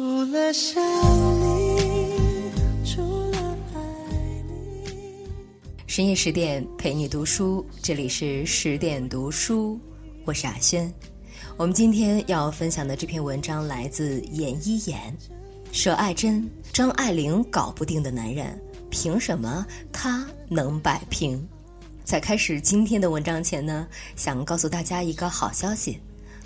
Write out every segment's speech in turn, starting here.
除了想你，除了爱你。深夜十点陪你读书，这里是十点读书，我是阿轩。我们今天要分享的这篇文章来自严一言。佘爱珍、张爱玲搞不定的男人，凭什么他能摆平？在开始今天的文章前呢，想告诉大家一个好消息。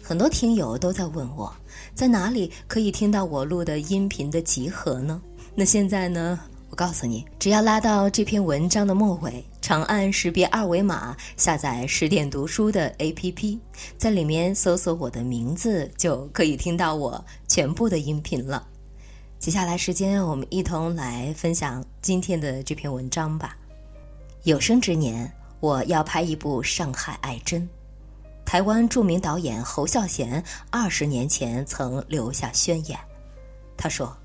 很多听友都在问我，在哪里可以听到我录的音频的集合呢？那现在呢，我告诉你，只要拉到这篇文章的末尾，长按识别二维码下载十点读书的 APP，在里面搜索我的名字，就可以听到我全部的音频了。接下来时间，我们一同来分享今天的这篇文章吧。有生之年，我要拍一部《上海爱珍》。台湾著名导演侯孝贤二十年前曾留下宣言，他说：“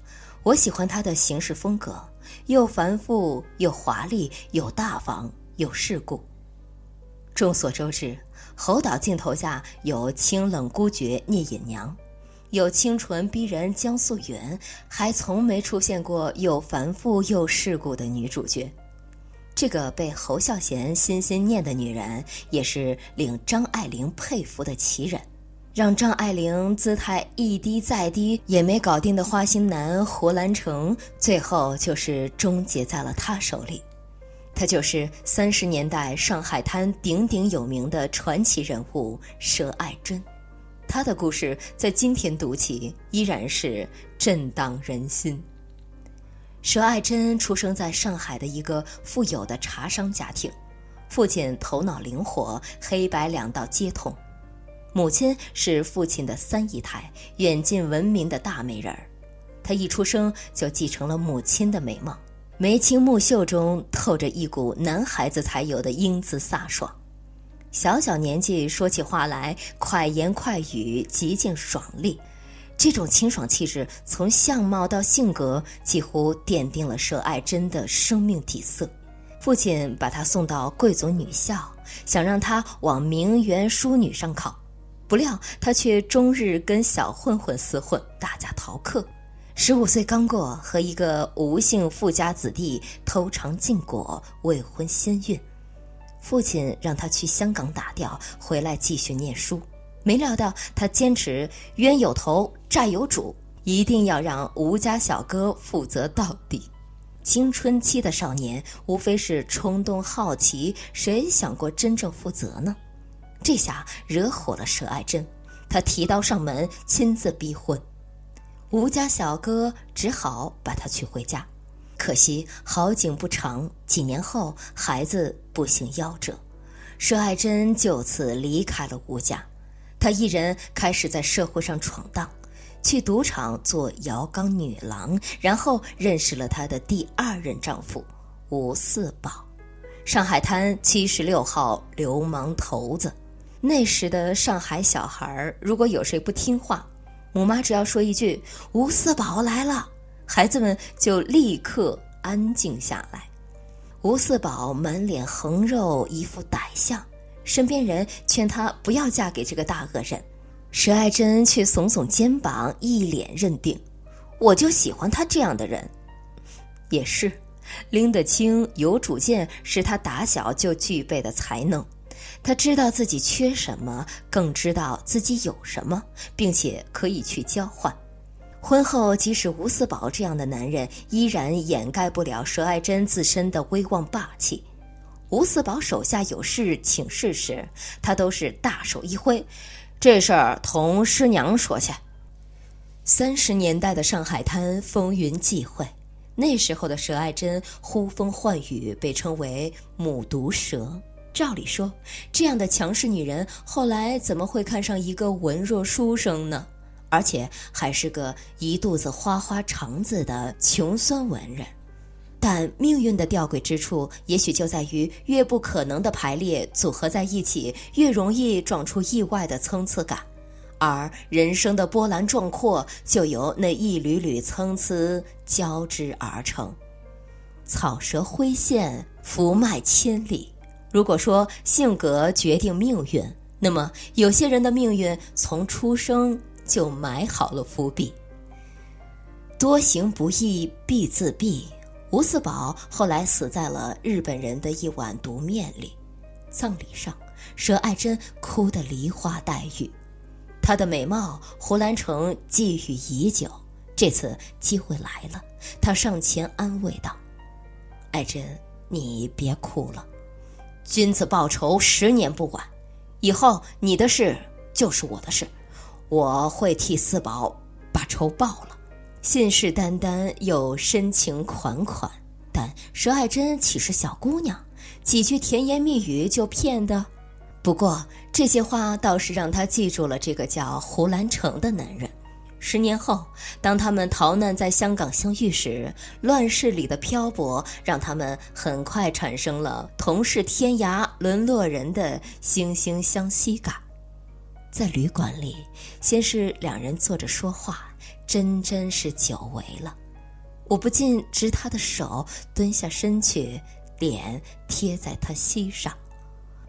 我喜欢他的行事风格，又繁复又华丽，又大方又世故。”众所周知，侯导镜头下有清冷孤绝聂隐娘，有清纯逼人江素云，还从没出现过又繁复又世故的女主角。这个被侯孝贤心心念的女人，也是令张爱玲佩服的奇人，让张爱玲姿态一低再低也没搞定的花心男胡兰成，最后就是终结在了他手里。她就是三十年代上海滩鼎鼎有名的传奇人物佘爱珍，她的故事在今天读起依然是震荡人心。佘爱珍出生在上海的一个富有的茶商家庭，父亲头脑灵活，黑白两道皆通；母亲是父亲的三姨太，远近闻名的大美人儿。她一出生就继承了母亲的美貌，眉清目秀中透着一股男孩子才有的英姿飒爽。小小年纪说起话来快言快语，极尽爽利。这种清爽气质，从相貌到性格，几乎奠定了佘爱珍的生命底色。父亲把她送到贵族女校，想让她往名媛淑女上考，不料她却终日跟小混混厮混，大家逃课。十五岁刚过，和一个吴姓富家子弟偷尝禁果，未婚先孕。父亲让她去香港打掉，回来继续念书。没料到，他坚持冤有头债有主，一定要让吴家小哥负责到底。青春期的少年无非是冲动好奇，谁想过真正负责呢？这下惹火了佘爱珍，他提刀上门，亲自逼婚。吴家小哥只好把他娶回家。可惜好景不长，几年后孩子不幸夭折，佘爱珍就此离开了吴家。她一人开始在社会上闯荡，去赌场做摇缸女郎，然后认识了她的第二任丈夫吴四宝，上海滩七十六号流氓头子。那时的上海小孩儿如果有谁不听话，母妈只要说一句“吴四宝来了”，孩子们就立刻安静下来。吴四宝满脸横肉，一副歹相。身边人劝她不要嫁给这个大恶人，佘爱珍却耸耸肩膀，一脸认定：“我就喜欢他这样的人。”也是，拎得清、有主见是他打小就具备的才能。他知道自己缺什么，更知道自己有什么，并且可以去交换。婚后，即使吴四宝这样的男人，依然掩盖不了佘爱珍自身的威望霸气。吴四宝手下有事请示时，他都是大手一挥：“这事儿同师娘说去。”三十年代的上海滩风云际会，那时候的佘爱珍呼风唤雨，被称为“母毒蛇”。照理说，这样的强势女人，后来怎么会看上一个文弱书生呢？而且还是个一肚子花花肠子的穷酸文人。但命运的吊诡之处，也许就在于越不可能的排列组合在一起，越容易撞出意外的参差感，而人生的波澜壮阔，就由那一缕缕参差交织而成。草蛇灰线，福脉千里。如果说性格决定命运，那么有些人的命运从出生就埋好了伏笔。多行不义必自毙。吴四宝后来死在了日本人的一碗毒面里。葬礼上，佘爱珍哭得梨花带雨。她的美貌，胡兰成觊觎已久。这次机会来了，他上前安慰道：“爱珍，你别哭了，君子报仇，十年不晚。以后你的事就是我的事，我会替四宝把仇报了。”信誓旦旦又深情款款，但佘爱珍岂是小姑娘？几句甜言蜜语就骗的。不过这些话倒是让她记住了这个叫胡兰成的男人。十年后，当他们逃难在香港相遇时，乱世里的漂泊让他们很快产生了同是天涯沦落人的惺惺相惜感。在旅馆里，先是两人坐着说话。真真是久违了，我不禁执他的手，蹲下身去，脸贴在他膝上。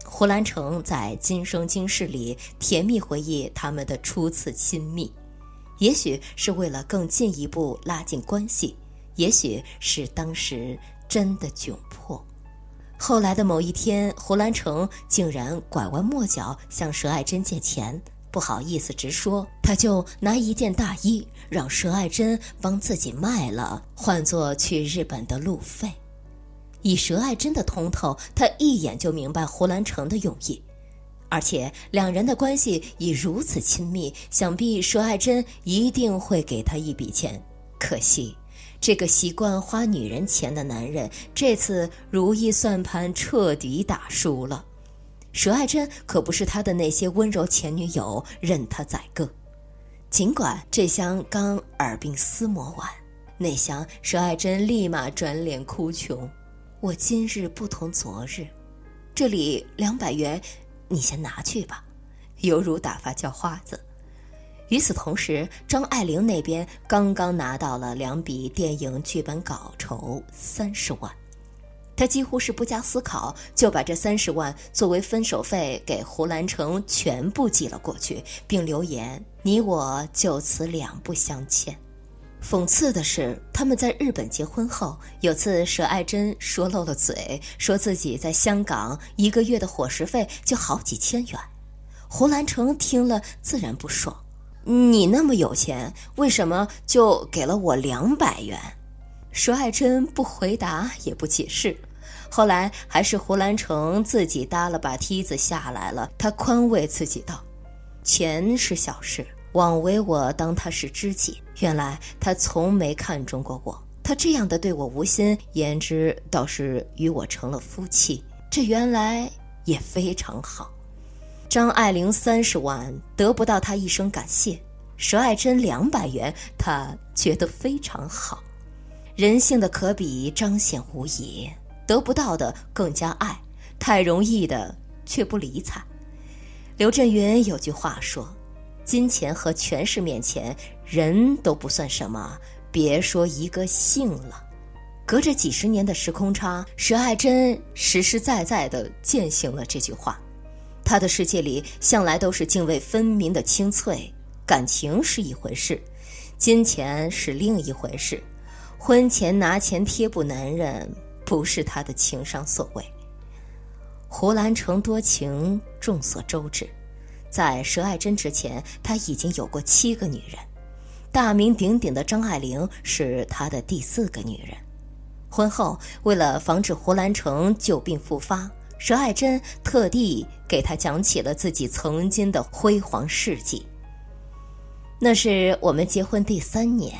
胡兰成在今生今世里甜蜜回忆他们的初次亲密，也许是为了更进一步拉近关系，也许是当时真的窘迫。后来的某一天，胡兰成竟然拐弯抹角向佘爱珍借钱。不好意思直说，他就拿一件大衣让佘爱珍帮自己卖了，换作去日本的路费。以佘爱珍的通透，他一眼就明白胡兰成的用意，而且两人的关系已如此亲密，想必佘爱珍一定会给他一笔钱。可惜，这个习惯花女人钱的男人，这次如意算盘彻底打输了。佘爱珍可不是他的那些温柔前女友任他宰割，尽管这厢刚耳鬓厮磨完，那厢佘爱珍立马转脸哭穷。我今日不同昨日，这里两百元，你先拿去吧，犹如打发叫花子。与此同时，张爱玲那边刚刚拿到了两笔电影剧本稿酬三十万。他几乎是不加思考，就把这三十万作为分手费给胡兰成全部寄了过去，并留言：“你我就此两不相欠。”讽刺的是，他们在日本结婚后，有次佘爱珍说漏了嘴，说自己在香港一个月的伙食费就好几千元。胡兰成听了自然不爽：“你那么有钱，为什么就给了我两百元？”佘爱珍不回答，也不解释。后来还是胡兰成自己搭了把梯子下来了。他宽慰自己道：“钱是小事，枉为我当他是知己。原来他从没看中过我，他这样的对我无心，言之倒是与我成了夫妻。这原来也非常好。”张爱玲三十万得不到他一声感谢，佘爱珍两百元，他觉得非常好。人性的可比彰显无疑。得不到的更加爱，太容易的却不理睬。刘震云有句话说：“金钱和权势面前，人都不算什么，别说一个姓了。”隔着几十年的时空差，佘爱珍实实在在地践行了这句话。他的世界里向来都是泾渭分明的清脆，感情是一回事，金钱是另一回事。婚前拿钱贴补男人。不是他的情商所为。胡兰成多情，众所周知，在佘爱珍之前，他已经有过七个女人，大名鼎鼎的张爱玲是他的第四个女人。婚后，为了防止胡兰成旧病复发，佘爱珍特地给他讲起了自己曾经的辉煌事迹。那是我们结婚第三年，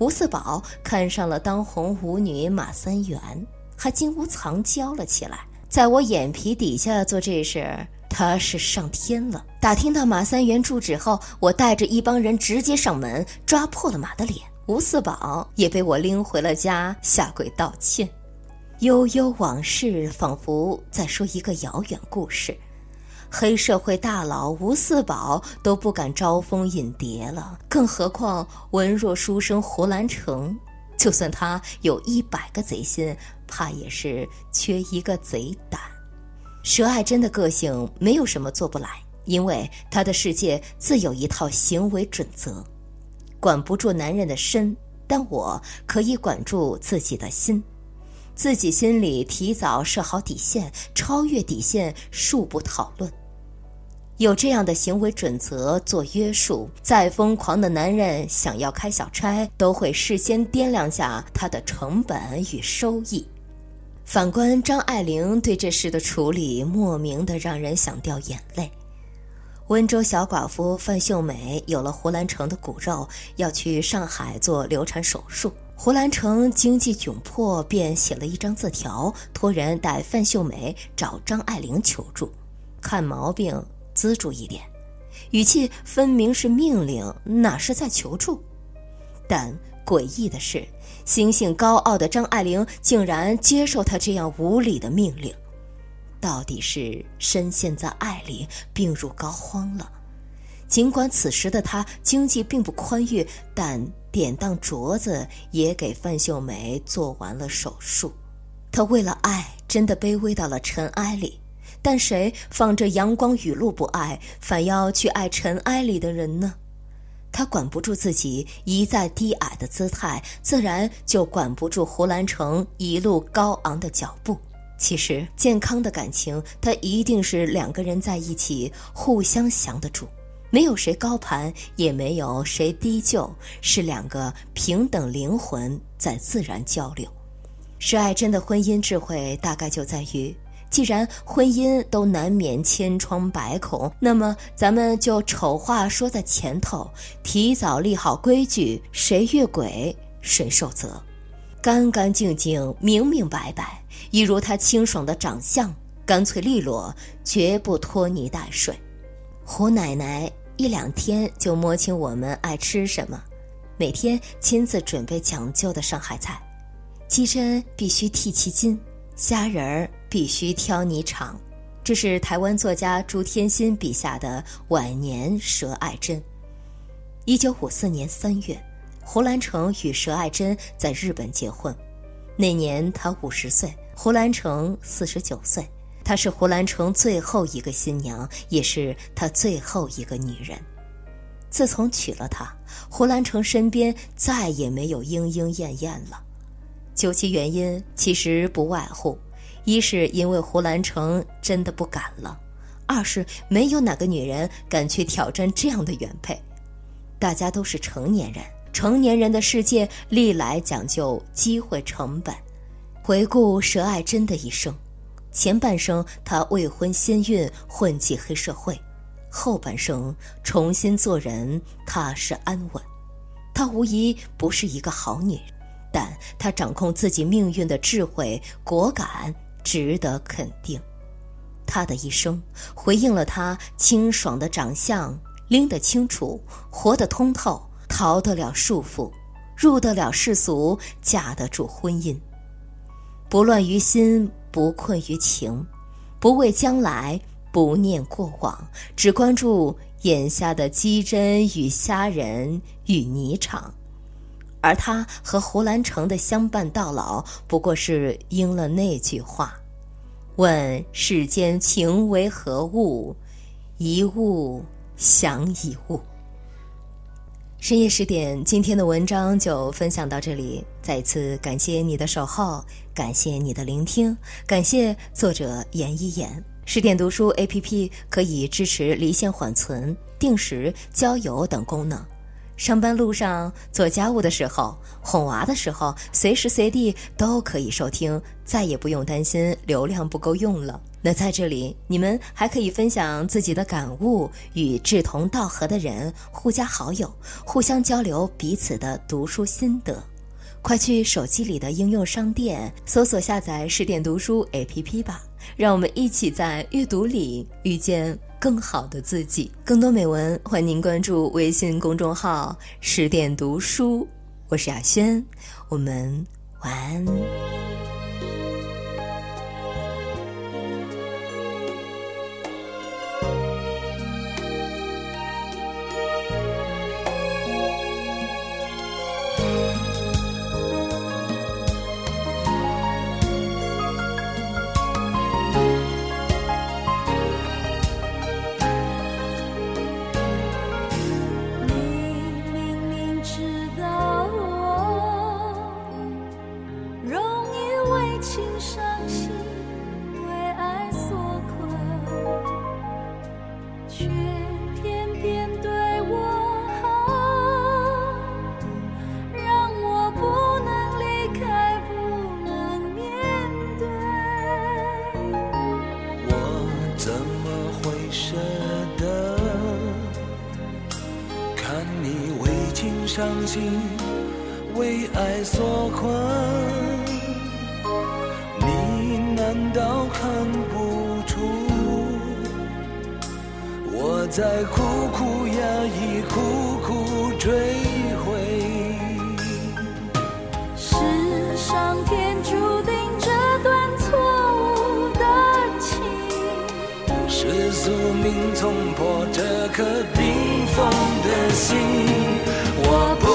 吴四宝看上了当红舞女马三元。还金屋藏娇了起来，在我眼皮底下做这事，他是上天了。打听到马三元住址后，我带着一帮人直接上门，抓破了马的脸。吴四宝也被我拎回了家，下跪道歉。悠悠往事，仿佛在说一个遥远故事。黑社会大佬吴四宝都不敢招蜂引蝶了，更何况文弱书生胡兰成？就算他有一百个贼心。怕也是缺一个贼胆。佘爱珍的个性没有什么做不来，因为她的世界自有一套行为准则。管不住男人的身，但我可以管住自己的心，自己心里提早设好底线，超越底线恕不讨论。有这样的行为准则做约束，再疯狂的男人想要开小差，都会事先掂量下他的成本与收益。反观张爱玲对这事的处理，莫名的让人想掉眼泪。温州小寡妇范秀美有了胡兰成的骨肉，要去上海做流产手术。胡兰成经济窘迫，便写了一张字条，托人带范秀美找张爱玲求助，看毛病资助一点，语气分明是命令，哪是在求助？但诡异的是，心性高傲的张爱玲竟然接受他这样无理的命令。到底是深陷在爱里，病入膏肓了。尽管此时的他经济并不宽裕，但典当镯子也给范秀梅做完了手术。他为了爱，真的卑微到了尘埃里。但谁放着阳光雨露不爱，反要去爱尘埃里的人呢？他管不住自己一再低矮的姿态，自然就管不住胡兰成一路高昂的脚步。其实，健康的感情，它一定是两个人在一起，互相降得住，没有谁高攀，也没有谁低就，是两个平等灵魂在自然交流。施爱珍的婚姻智慧，大概就在于，既然婚姻都难免千疮百孔，那么咱们就丑话说在前头，提早立好规矩，谁越轨谁受责。干干净净、明明白白，一如他清爽的长相，干脆利落，绝不拖泥带水。胡奶奶一两天就摸清我们爱吃什么，每天亲自准备讲究的上海菜，鸡胗必须剔其筋，虾仁儿必须挑泥肠。这是台湾作家朱天心笔下的晚年佘爱珍。一九五四年三月。胡兰成与佘爱珍在日本结婚，那年他五十岁，胡兰成四十九岁。她是胡兰成最后一个新娘，也是他最后一个女人。自从娶了她，胡兰成身边再也没有莺莺燕燕了。究其原因，其实不外乎：一是因为胡兰成真的不敢了；二是没有哪个女人敢去挑战这样的原配。大家都是成年人。成年人的世界历来讲究机会成本。回顾佘爱珍的一生，前半生她未婚先孕，混迹黑社会；后半生重新做人，踏实安稳。她无疑不是一个好女人，但她掌控自己命运的智慧、果敢，值得肯定。他的一生回应了他清爽的长相，拎得清楚，活得通透。逃得了束缚，入得了世俗，架得住婚姻。不乱于心，不困于情，不畏将来，不念过往，只关注眼下的鸡胗与虾仁与泥肠。而他和胡兰成的相伴到老，不过是应了那句话：“问世间情为何物，一物降一物。”深夜十点，今天的文章就分享到这里。再次感谢你的守候，感谢你的聆听，感谢作者严一言。十点读书 APP 可以支持离线缓存、定时交友等功能。上班路上、做家务的时候、哄娃的时候，随时随地都可以收听，再也不用担心流量不够用了。那在这里，你们还可以分享自己的感悟，与志同道合的人互加好友，互相交流彼此的读书心得。快去手机里的应用商店搜索下载十点读书 APP 吧，让我们一起在阅读里遇见。更好的自己，更多美文，欢迎您关注微信公众号“十点读书”，我是雅轩，我们晚安。伤心，为爱所困？你难道看不出我在苦苦压抑，苦苦追悔？是上天注定这段错误的情。是宿命冲破这颗冰封的心，我不